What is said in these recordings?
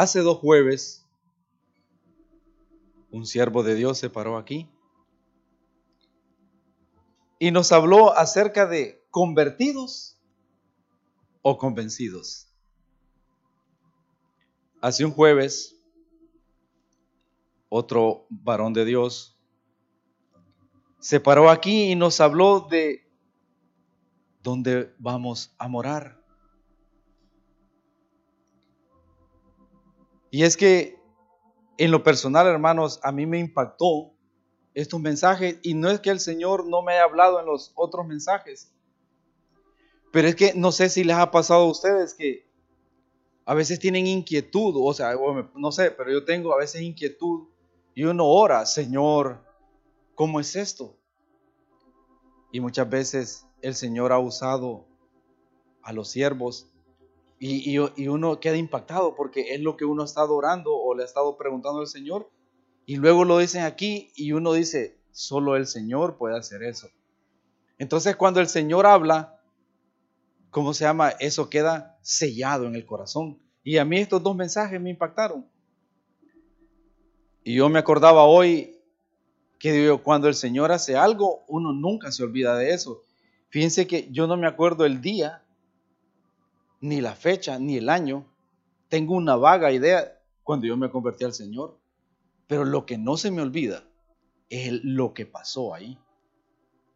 Hace dos jueves, un siervo de Dios se paró aquí y nos habló acerca de convertidos o convencidos. Hace un jueves, otro varón de Dios se paró aquí y nos habló de dónde vamos a morar. Y es que en lo personal, hermanos, a mí me impactó estos mensajes y no es que el Señor no me haya hablado en los otros mensajes, pero es que no sé si les ha pasado a ustedes que a veces tienen inquietud, o sea, no sé, pero yo tengo a veces inquietud y uno ora, Señor, ¿cómo es esto? Y muchas veces el Señor ha usado a los siervos y, uno queda impactado porque es lo que uno ha estado orando o le ha estado preguntando al Señor. Y luego lo dicen aquí y uno dice, solo el Señor puede hacer eso. Entonces cuando el Señor habla, ¿cómo se llama? Eso queda sellado en el corazón. Y a mí estos dos mensajes me impactaron. Y yo me acordaba hoy que cuando el Señor hace algo, uno nunca se olvida de eso. Fíjense que yo no me acuerdo el día ni la fecha, ni el año. Tengo una vaga idea cuando yo me convertí al Señor. Pero lo que no se me olvida es lo que pasó ahí.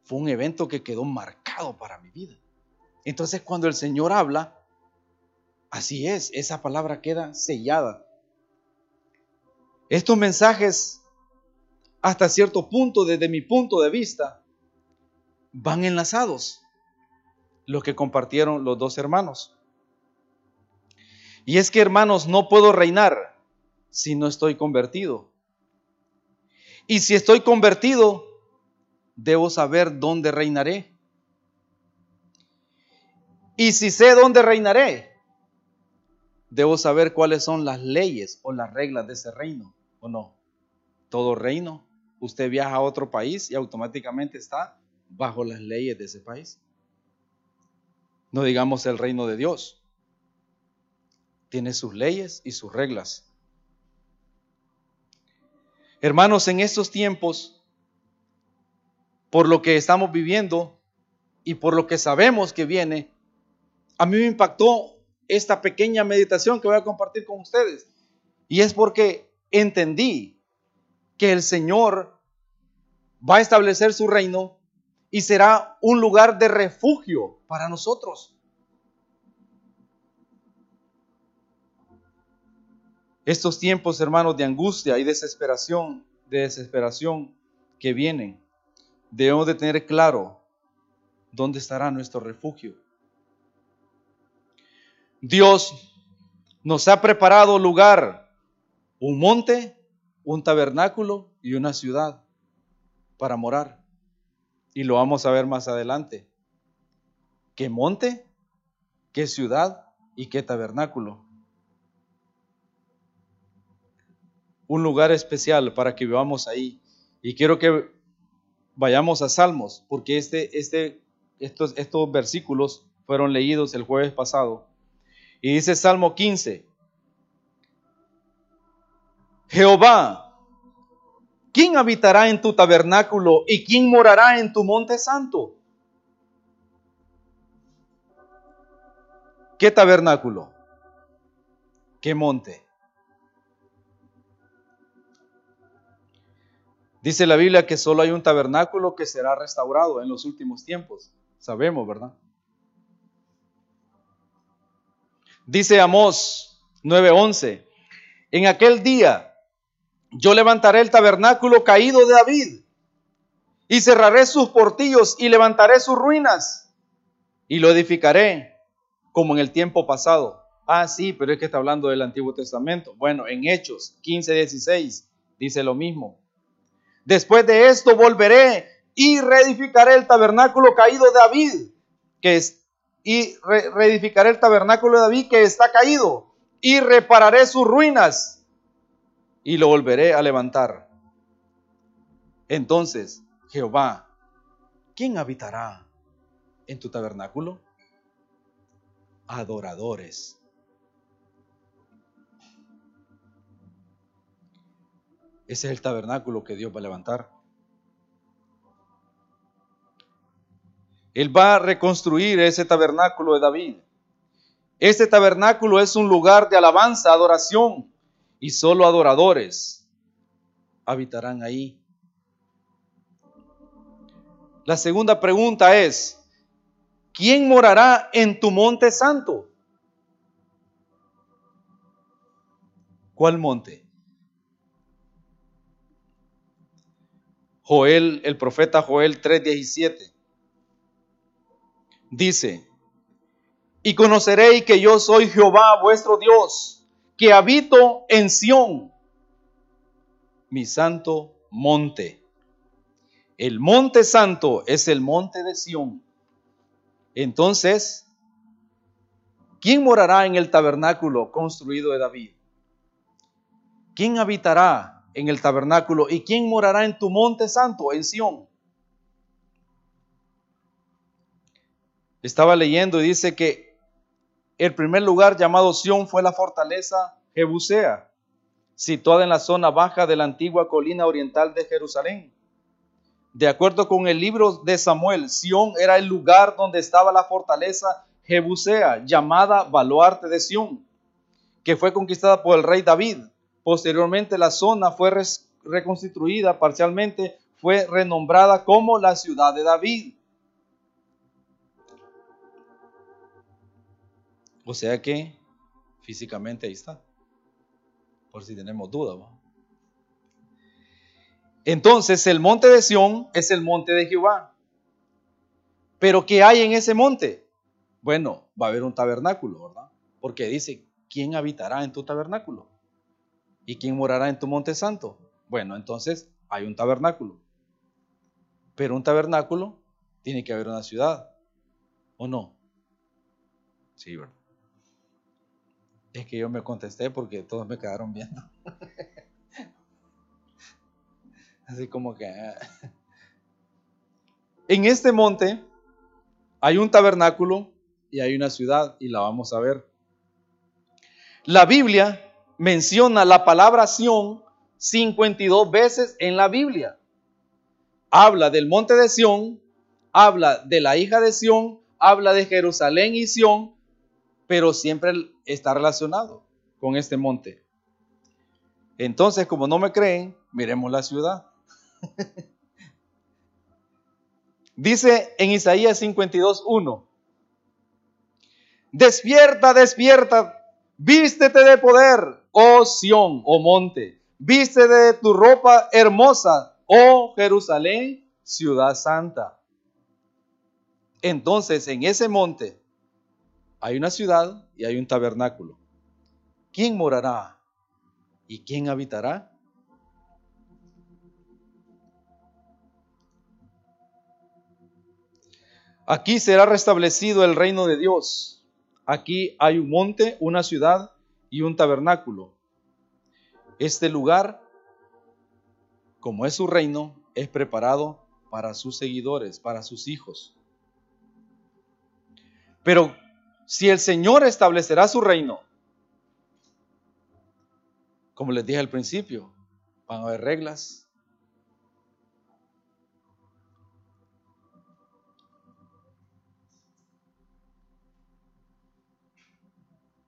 Fue un evento que quedó marcado para mi vida. Entonces cuando el Señor habla, así es, esa palabra queda sellada. Estos mensajes, hasta cierto punto, desde mi punto de vista, van enlazados, lo que compartieron los dos hermanos. Y es que, hermanos, no puedo reinar si no estoy convertido. Y si estoy convertido, debo saber dónde reinaré. Y si sé dónde reinaré, debo saber cuáles son las leyes o las reglas de ese reino, ¿o no? Todo reino, usted viaja a otro país y automáticamente está bajo las leyes de ese país. No digamos el reino de Dios tiene sus leyes y sus reglas. Hermanos, en estos tiempos, por lo que estamos viviendo y por lo que sabemos que viene, a mí me impactó esta pequeña meditación que voy a compartir con ustedes. Y es porque entendí que el Señor va a establecer su reino y será un lugar de refugio para nosotros. Estos tiempos, hermanos, de angustia y desesperación, de desesperación que vienen, debemos de tener claro dónde estará nuestro refugio. Dios nos ha preparado lugar, un monte, un tabernáculo y una ciudad para morar. Y lo vamos a ver más adelante. ¿Qué monte? ¿Qué ciudad? ¿Y qué tabernáculo? Un lugar especial para que vivamos ahí. Y quiero que vayamos a Salmos, porque este, este, estos, estos versículos fueron leídos el jueves pasado. Y dice Salmo 15, Jehová, ¿quién habitará en tu tabernáculo y quién morará en tu monte santo? ¿Qué tabernáculo? ¿Qué monte? Dice la Biblia que solo hay un tabernáculo que será restaurado en los últimos tiempos. Sabemos, ¿verdad? Dice Amós 9:11, en aquel día yo levantaré el tabernáculo caído de David y cerraré sus portillos y levantaré sus ruinas y lo edificaré como en el tiempo pasado. Ah, sí, pero es que está hablando del Antiguo Testamento. Bueno, en Hechos 15:16 dice lo mismo. Después de esto volveré y reedificaré el tabernáculo caído de David, que es, y reedificaré el tabernáculo de David que está caído, y repararé sus ruinas, y lo volveré a levantar. Entonces, Jehová, ¿quién habitará en tu tabernáculo? Adoradores. Ese es el tabernáculo que Dios va a levantar. Él va a reconstruir ese tabernáculo de David. Este tabernáculo es un lugar de alabanza, adoración, y solo adoradores habitarán ahí. La segunda pregunta es, ¿quién morará en tu monte santo? ¿Cuál monte? Joel, el profeta Joel 3:17 dice, y conoceréis que yo soy Jehová vuestro Dios, que habito en Sión, mi santo monte. El monte santo es el monte de Sión. Entonces, ¿quién morará en el tabernáculo construido de David? ¿Quién habitará en el tabernáculo y quién morará en tu monte santo, en Sión? Estaba leyendo y dice que el primer lugar llamado Sión fue la fortaleza Jebusea, situada en la zona baja de la antigua colina oriental de Jerusalén. De acuerdo con el libro de Samuel, Sión era el lugar donde estaba la fortaleza Jebusea, llamada Baluarte de Sión, que fue conquistada por el rey David. Posteriormente la zona fue reconstituida parcialmente, fue renombrada como la ciudad de David. O sea que físicamente ahí está, por si tenemos duda. Entonces el monte de Sión es el monte de Jehová. Pero ¿qué hay en ese monte? Bueno, va a haber un tabernáculo, ¿verdad? Porque dice, ¿quién habitará en tu tabernáculo? ¿Y quién morará en tu monte santo? Bueno, entonces hay un tabernáculo. Pero un tabernáculo tiene que haber una ciudad, ¿o no? Sí, ¿verdad? Es que yo me contesté porque todos me quedaron viendo. Así como que... Ah. En este monte hay un tabernáculo y hay una ciudad y la vamos a ver. La Biblia menciona la palabra Sión 52 veces en la Biblia. Habla del monte de Sión, habla de la hija de Sión, habla de Jerusalén y Sión, pero siempre está relacionado con este monte. Entonces, como no me creen, miremos la ciudad. Dice en Isaías 52.1, despierta, despierta, vístete de poder, oh Sión, oh monte, vístete de tu ropa hermosa, oh Jerusalén, ciudad santa. Entonces, en ese monte hay una ciudad y hay un tabernáculo. ¿Quién morará y quién habitará? Aquí será restablecido el reino de Dios. Aquí hay un monte, una ciudad y un tabernáculo. Este lugar, como es su reino, es preparado para sus seguidores, para sus hijos. Pero si el Señor establecerá su reino, como les dije al principio, van a haber reglas,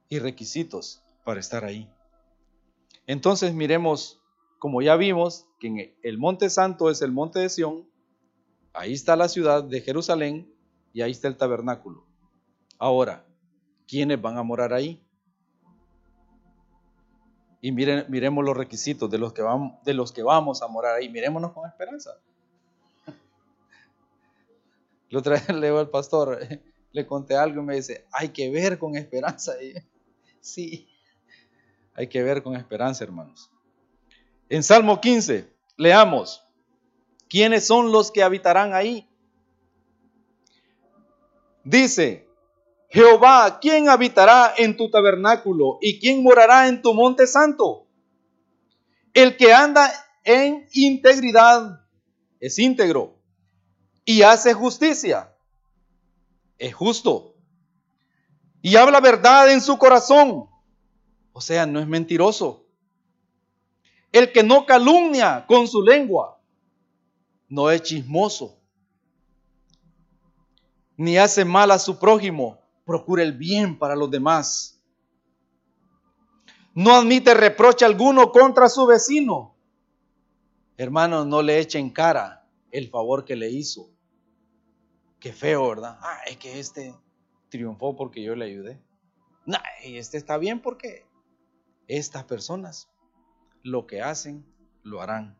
y requisitos para estar ahí. Entonces miremos, como ya vimos, que el monte santo es el monte de Sión, ahí está la ciudad de Jerusalén y ahí está el tabernáculo. Ahora, ¿quiénes van a morar ahí? Y miren, miremos los requisitos de los, que vamos, de los que vamos a morar ahí. Mirémonos con esperanza. Lo trae leo al pastor, le conté algo y me dice, hay que ver con esperanza. Sí, hay que ver con esperanza, hermanos. En Salmo 15, leamos, ¿quiénes son los que habitarán ahí? Dice, Jehová, ¿quién habitará en tu tabernáculo y quién morará en tu monte santo? El que anda en integridad es íntegro y hace justicia, es justo y habla verdad en su corazón. O sea, no es mentiroso. El que no calumnia con su lengua, no es chismoso, ni hace mal a su prójimo, procura el bien para los demás. No admite reproche alguno contra su vecino. Hermanos, no le echen cara el favor que le hizo. Qué feo, ¿verdad? Ah, es que este triunfó porque yo le ayudé. No, este está bien porque estas personas lo que hacen, lo harán.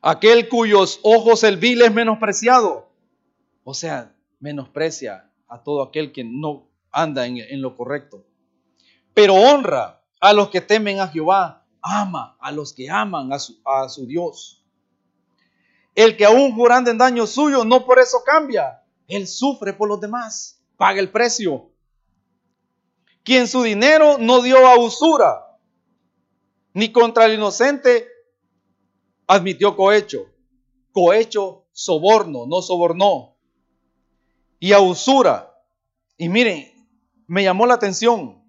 Aquel cuyos ojos el vil es menospreciado. O sea, menosprecia a todo aquel que no anda en, lo correcto. Pero honra a los que temen a Jehová. Ama a los que aman a su, a su Dios. El que aún jurando en daño suyo, no por eso cambia. Él sufre por los demás. Paga el precio. Quien su dinero no dio a usura, ni contra el inocente admitió cohecho. Cohecho, soborno, no sobornó. Y a usura. Y miren, me llamó la atención.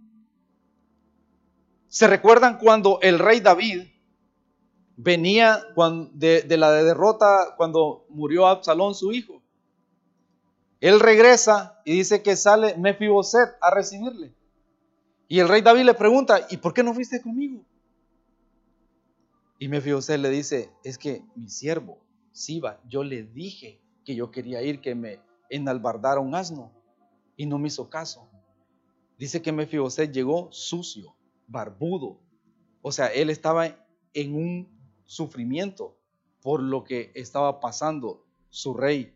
¿Se recuerdan cuando el rey David venía de, de la derrota cuando murió Absalón, su hijo? Él regresa y dice que sale Mefiboset a recibirle. Y el rey David le pregunta, ¿y por qué no fuiste conmigo? Y Mefiboset le dice, es que mi siervo, Siba, yo le dije que yo quería ir, que me enalbardara un asno, y no me hizo caso. Dice que Mefiboset llegó sucio, barbudo. O sea, él estaba en un sufrimiento por lo que estaba pasando su rey.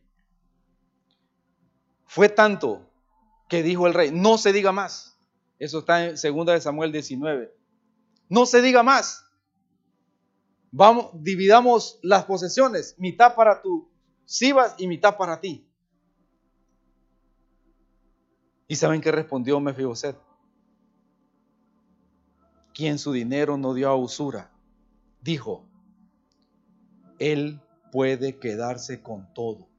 Fue tanto que dijo el rey, no se diga más. Eso está en 2 de Samuel 19. No se diga más. Vamos, dividamos las posesiones, mitad para tú, Sibas y mitad para ti. ¿Y saben qué respondió Mefiboset? Quien su dinero no dio a usura, dijo, él puede quedarse con todo.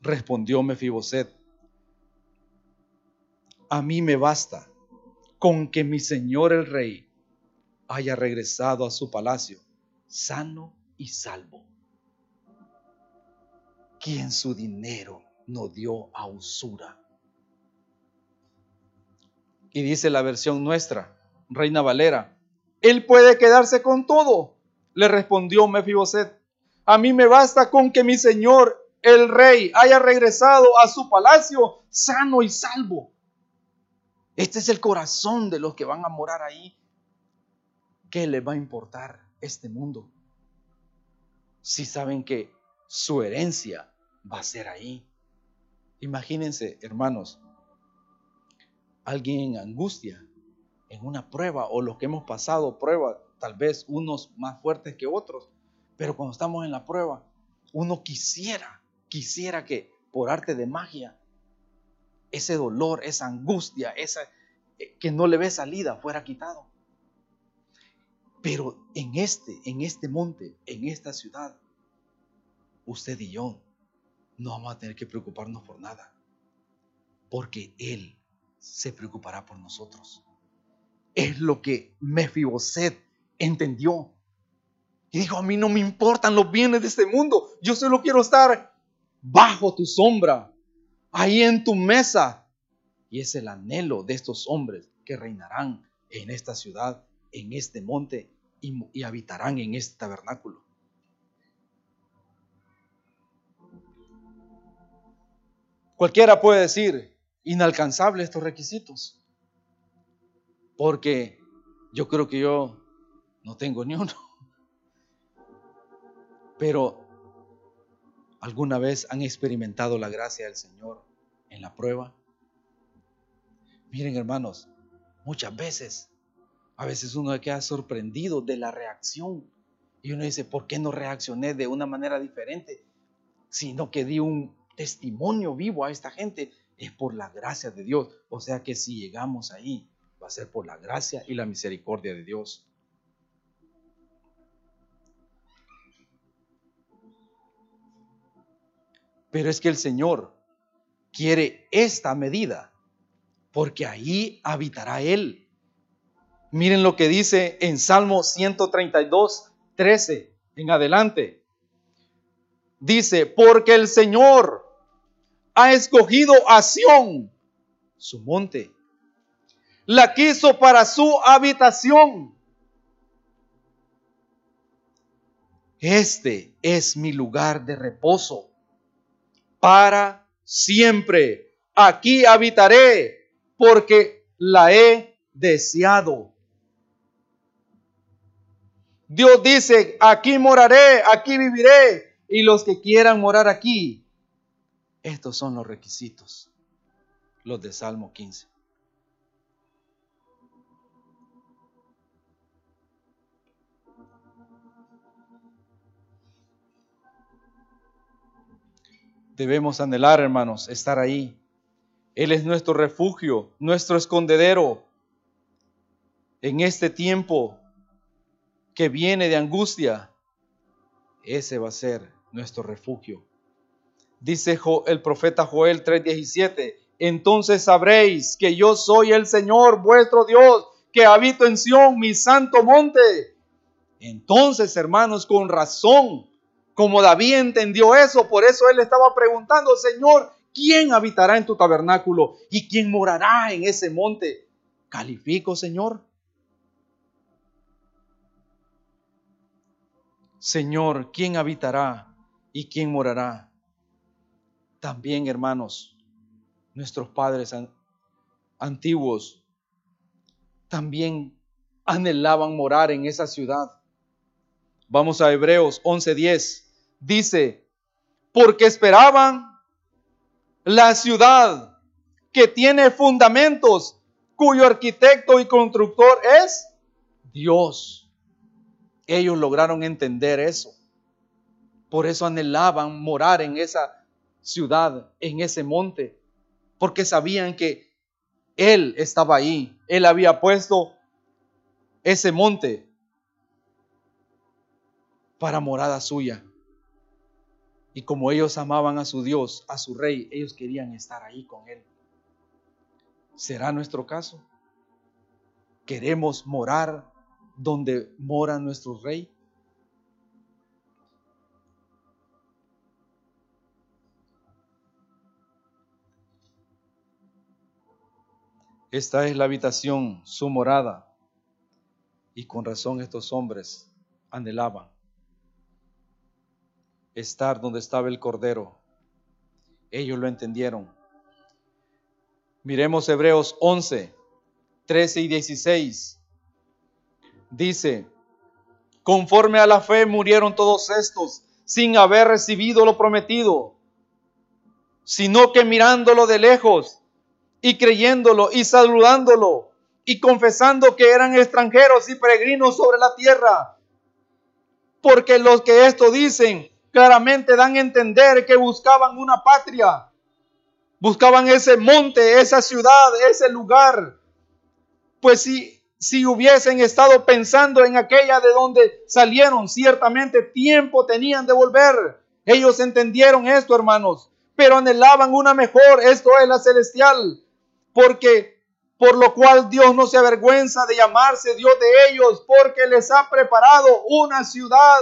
Respondió Mefiboset, a mí me basta con que mi señor el rey haya regresado a su palacio sano y salvo. Quien su dinero no dio a usura. Y dice la versión nuestra, Reina Valera, él puede quedarse con todo, le respondió Mefiboset. A mí me basta con que mi señor el rey haya regresado a su palacio sano y salvo. Este es el corazón de los que van a morar ahí. ¿Qué les va a importar este mundo? Si saben que su herencia va a ser ahí. Imagínense, hermanos, alguien en angustia, en una prueba, o los que hemos pasado prueba, tal vez unos más fuertes que otros, pero cuando estamos en la prueba, uno quisiera, quisiera que por arte de magia ese dolor, esa angustia, esa eh, que no le ve salida fuera quitado. Pero en este, en este monte, en esta ciudad, usted y yo no vamos a tener que preocuparnos por nada, porque Él se preocupará por nosotros. Es lo que Mefiboset entendió. Y dijo, a mí no me importan los bienes de este mundo, yo solo quiero estar bajo tu sombra, ahí en tu mesa. Y es el anhelo de estos hombres que reinarán en esta ciudad, en este monte y, habitarán en este tabernáculo. Cualquiera puede decir, inalcanzable estos requisitos, porque yo creo que yo no tengo ni uno. Pero ¿alguna vez han experimentado la gracia del Señor en la prueba? Miren hermanos, muchas veces, a veces uno queda sorprendido de la reacción. Y uno dice, ¿por qué no reaccioné de una manera diferente? Sino que di un testimonio vivo a esta gente. Es por la gracia de Dios. O sea que si llegamos ahí, va a ser por la gracia y la misericordia de Dios. Pero es que el Señor quiere esta medida porque ahí habitará Él. Miren lo que dice en Salmo 132, 13 en adelante. Dice, porque el Señor ha escogido a Sión, su monte. La quiso para su habitación. Este es mi lugar de reposo para siempre. Aquí habitaré porque la he deseado. Dios dice, aquí moraré, aquí viviré. Y los que quieran morar aquí, estos son los requisitos, los de Salmo 15. Debemos anhelar, hermanos, estar ahí. Él es nuestro refugio, nuestro escondedero. En este tiempo que viene de angustia, ese va a ser nuestro refugio. Dice el profeta Joel 3:17, entonces sabréis que yo soy el Señor vuestro Dios, que habito en Sión, mi santo monte. Entonces, hermanos, con razón como David entendió eso, por eso él estaba preguntando, Señor, ¿quién habitará en tu tabernáculo y quién morará en ese monte? ¿Califico, Señor? Señor, ¿quién habitará y quién morará? También, hermanos, nuestros padres antiguos también anhelaban morar en esa ciudad. Vamos a Hebreos 11:10 dice, porque esperaban la ciudad que tiene fundamentos, cuyo arquitecto y constructor es Dios. Ellos lograron entender eso. Por eso anhelaban morar en esa ciudad, en ese monte, porque sabían que Él estaba ahí. Él había puesto ese monte para morada suya. Y como ellos amaban a su Dios, a su rey, ellos querían estar ahí con Él. ¿Será nuestro caso? ¿Queremos morar donde mora nuestro rey? Esta es la habitación, su morada. Y con razón estos hombres anhelaban estar donde estaba el Cordero. Ellos lo entendieron. Miremos Hebreos 11, 13 y 16. Dice, conforme a la fe murieron todos estos sin haber recibido lo prometido, sino que mirándolo de lejos y creyéndolo y saludándolo y confesando que eran extranjeros y peregrinos sobre la tierra. Porque los que esto dicen claramente dan a entender que buscaban una patria, buscaban ese monte, esa ciudad, ese lugar. Pues si, si hubiesen estado pensando en aquella de donde salieron, ciertamente tiempo tenían de volver. Ellos entendieron esto, hermanos, pero anhelaban una mejor, esto es la celestial, porque por lo cual Dios no se avergüenza de llamarse Dios de ellos, porque les ha preparado una ciudad.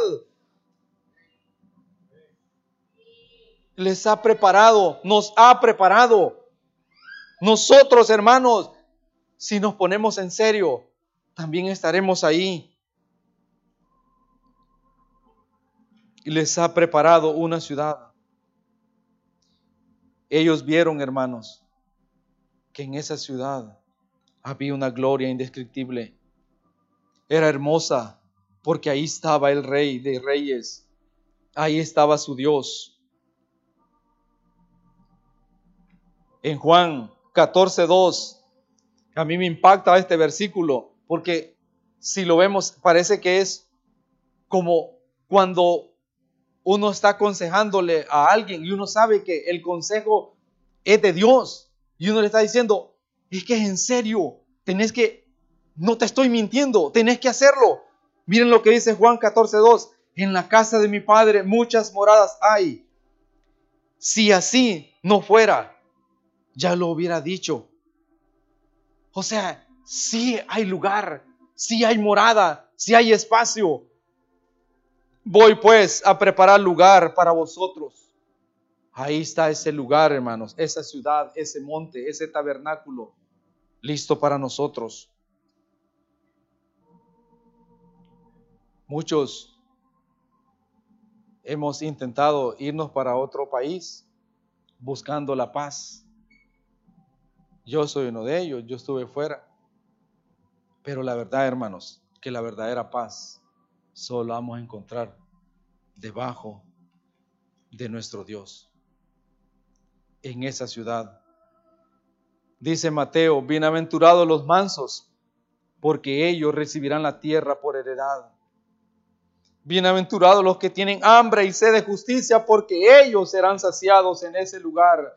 Les ha preparado, nos ha preparado. Nosotros, hermanos, si nos ponemos en serio, también estaremos ahí. Y les ha preparado una ciudad. Ellos vieron, hermanos, que en esa ciudad había una gloria indescriptible. Era hermosa porque ahí estaba el rey de reyes. Ahí estaba su Dios. En Juan 14, 2. A mí me impacta este versículo porque si lo vemos parece que es como cuando uno está aconsejándole a alguien y uno sabe que el consejo es de Dios y uno le está diciendo, es que es en serio, tenés que, no te estoy mintiendo, tenés que hacerlo. Miren lo que dice Juan 14, 2. En la casa de mi padre muchas moradas hay. Si así no fuera, ya lo hubiera dicho. O sea, sí hay lugar, si hay morada, si hay espacio. Voy pues a preparar lugar para vosotros. Ahí está ese lugar, hermanos, esa ciudad, ese monte, ese tabernáculo, listo para nosotros. Muchos hemos intentado irnos para otro país buscando la paz. Yo soy uno de ellos, yo estuve fuera. Pero la verdad, hermanos, que la verdadera paz solo vamos a encontrar debajo de nuestro Dios, en esa ciudad. Dice Mateo, bienaventurados los mansos, porque ellos recibirán la tierra por heredad. Bienaventurados los que tienen hambre y sed de justicia, porque ellos serán saciados en ese lugar.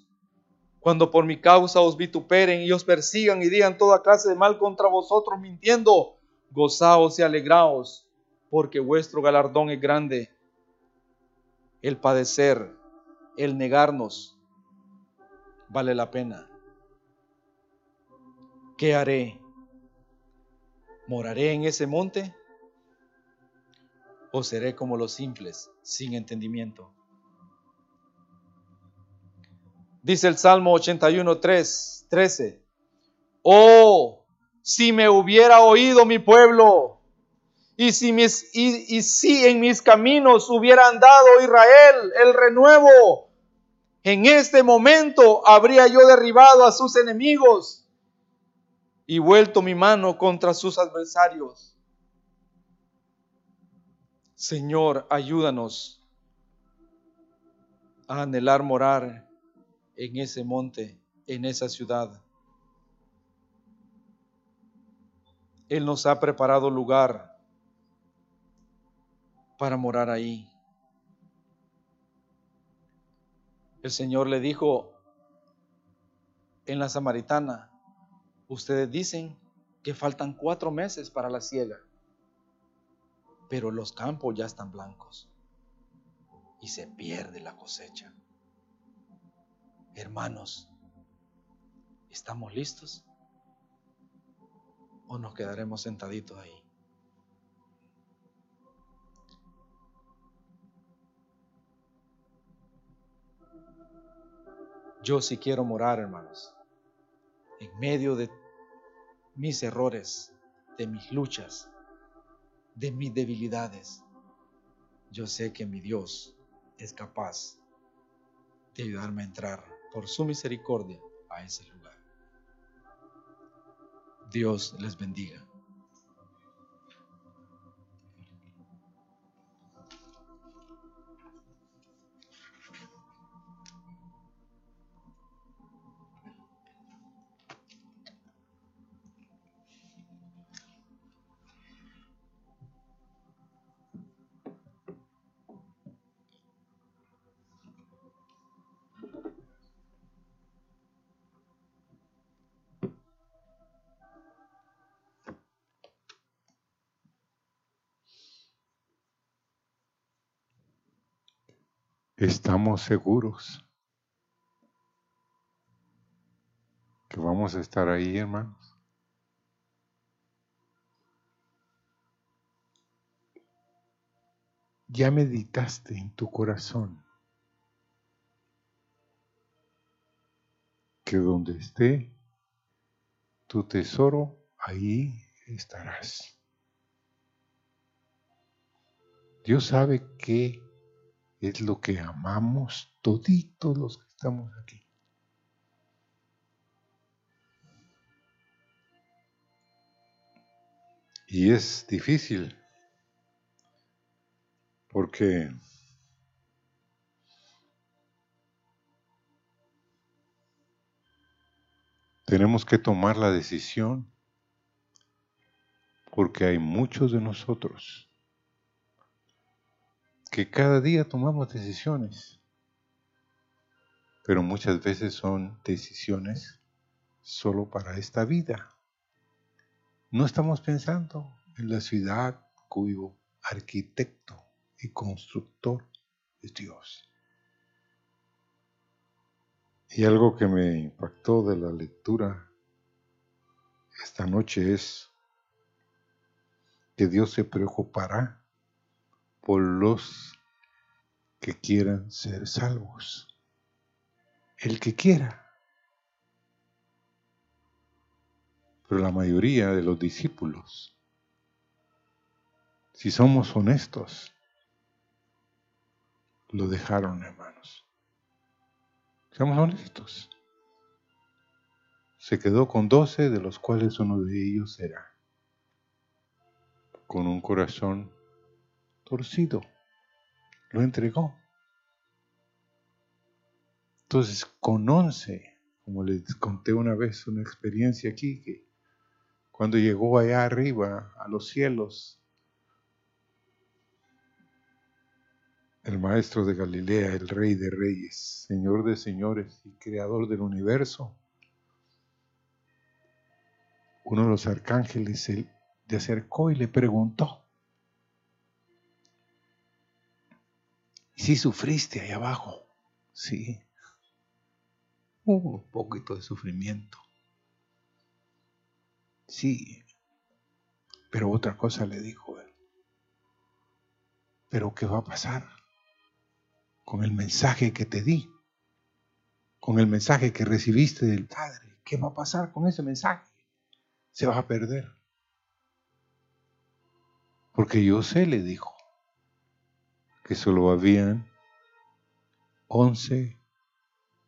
cuando por mi causa os vituperen y os persigan y digan toda clase de mal contra vosotros mintiendo. Gozaos y alegraos, porque vuestro galardón es grande. El padecer, el negarnos, vale la pena. ¿Qué haré? ¿Moraré en ese monte? ¿O seré como los simples, sin entendimiento? Dice el Salmo 81, 3, 13. Oh, si me hubiera oído mi pueblo, y si, mis, y, si en mis caminos hubiera andado Israel, el renuevo, en este momento habría yo derribado a sus enemigos y vuelto mi mano contra sus adversarios. Señor, ayúdanos a anhelar morar en ese monte, en esa ciudad. Él nos ha preparado lugar para morar ahí. El Señor le dijo en la samaritana, ustedes dicen que faltan cuatro meses para la siega, pero los campos ya están blancos y se pierde la cosecha. Hermanos, ¿estamos listos? ¿O nos quedaremos sentaditos ahí? Yo sí quiero morar, hermanos, en medio de mis errores, de mis luchas, de mis debilidades. Yo sé que mi Dios es capaz de ayudarme a entrar por su misericordia a ese lugar. Dios les bendiga. Estamos seguros que vamos a estar ahí, hermanos. Ya meditaste en tu corazón que donde esté tu tesoro, ahí estarás. Dios sabe que es lo que amamos toditos los que estamos aquí. Y es difícil porque tenemos que tomar la decisión porque hay muchos de nosotros que cada día tomamos decisiones, pero muchas veces son decisiones solo para esta vida. No estamos pensando en la ciudad cuyo arquitecto y constructor es Dios. Y algo que me impactó de la lectura esta noche es que Dios se preocupará por los que quieran ser salvos. El que quiera. Pero la mayoría de los discípulos, si somos honestos, lo dejaron, hermanos. Seamos honestos. Se quedó con doce, de los cuales uno de ellos era con un corazón torcido. Lo entregó. Entonces, con once, como les conté una vez una experiencia aquí, que cuando llegó allá arriba a los cielos, el maestro de Galilea, el rey de reyes, señor de señores y creador del universo, uno de los arcángeles se le acercó y le preguntó, si sufriste ahí abajo? Sí. Hubo un poquito de sufrimiento. Sí. Pero otra cosa le dijo él. Pero ¿qué va a pasar con el mensaje que te di? Con el mensaje que recibiste del Padre. ¿Qué va a pasar con ese mensaje? Se va a perder. Porque yo sé, le dijo, que solo habían once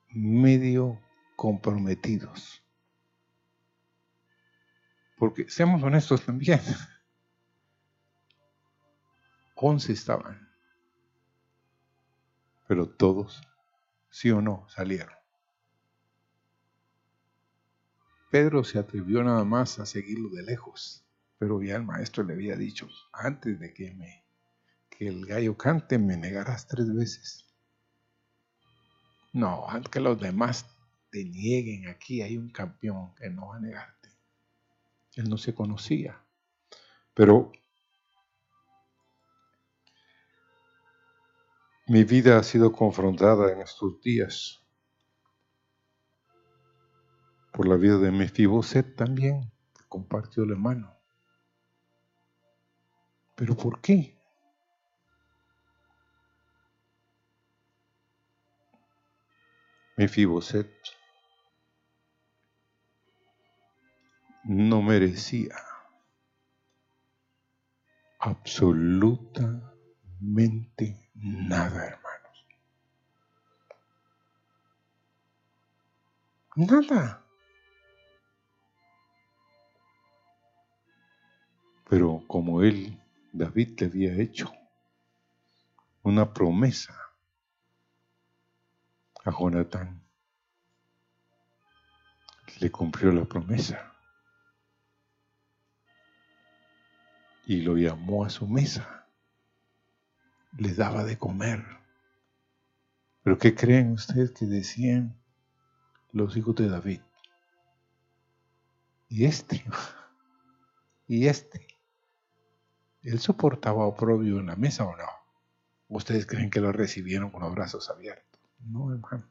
medio comprometidos. Porque seamos honestos también, once estaban, pero todos, sí o no, salieron. Pedro se atrevió nada más a seguirlo de lejos, pero ya el maestro le había dicho, antes de que me que el gallo cante, me negarás tres veces. No, aunque los demás te nieguen aquí, hay un campeón que no va a negarte. Él no se conocía. Pero mi vida ha sido confrontada en estos días por la vida de Mefiboset también, que compartió la mano. ¿Pero por qué? Mefiboset no merecía absolutamente nada, hermanos. Nada. Pero como él, David, le había hecho una promesa a Jonatán. Le cumplió la promesa y lo llamó a su mesa. Le daba de comer. Pero ¿qué creen ustedes que decían los hijos de David? Y este, y este, ¿él soportaba oprobio en la mesa o no? ¿Ustedes creen que lo recibieron con los brazos abiertos? No, hermano.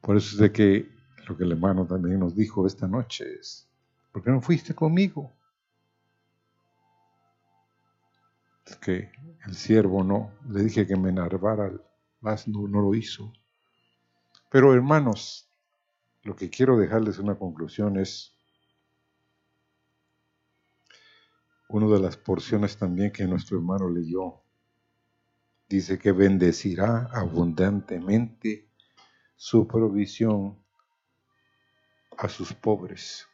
Por eso es de que lo que el hermano también nos dijo esta noche es, ¿por qué no fuiste conmigo? Es que el siervo no, le dije que me narvara el asno, no lo hizo. Pero hermanos, lo que quiero dejarles una conclusión es una de las porciones también que nuestro hermano leyó dice que bendecirá abundantemente su provisión a sus pobres,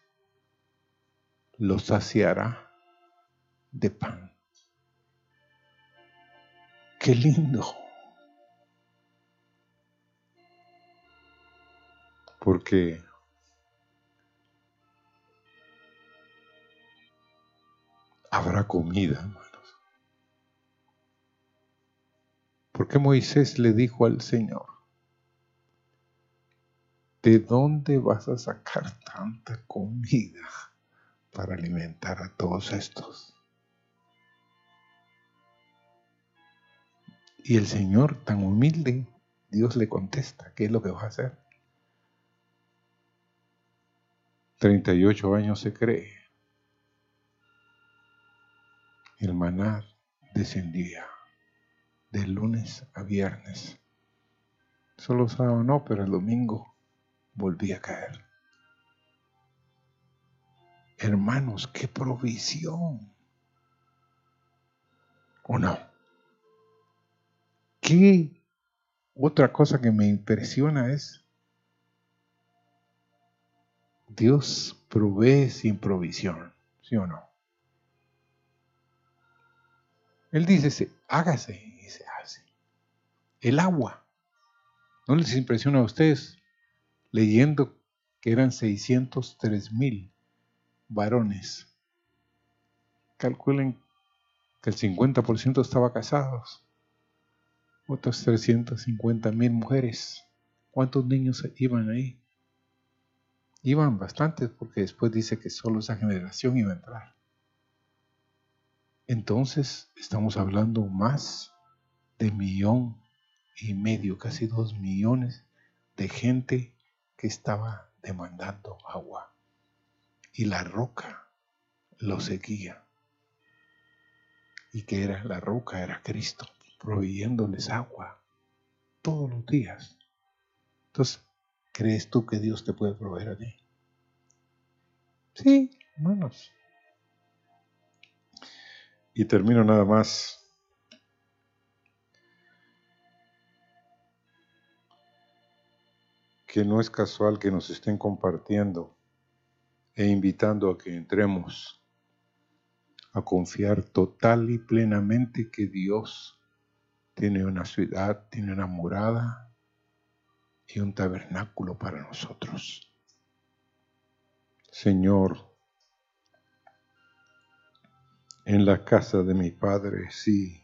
los saciará de pan. Qué lindo. Porque habrá comida, Porque Moisés le dijo al Señor, ¿de dónde vas a sacar tanta comida para alimentar a todos estos? Y el Señor, tan humilde, Dios le contesta, ¿qué es lo que vas a hacer? 38 años se cree. El maná descendía de lunes a viernes. Solo sábado no, pero el domingo volvía a caer. Hermanos, qué provisión. ¿O no? ¿Qué otra cosa que me impresiona es Dios provee sin provisión, ¿sí o no? Él dice, hágase se hace. El agua. ¿No les impresiona a ustedes leyendo que eran 603 mil varones? Calculen que el 50% estaba casados. Otros 350 mil mujeres. ¿Cuántos niños iban ahí? Iban bastantes porque después dice que solo esa generación iba a entrar. Entonces estamos hablando más de millón y medio, casi dos millones de gente que estaba demandando agua. Y la roca lo seguía. Y que era la roca, era Cristo, proveyéndoles agua todos los días. Entonces, ¿crees tú que Dios te puede proveer a ti? Sí, hermanos. Y termino nada más. Que no es casual que nos estén compartiendo e invitando a que entremos a confiar total y plenamente que Dios tiene una ciudad, tiene una morada y un tabernáculo para nosotros. Señor, en la casa de mi Padre, sí,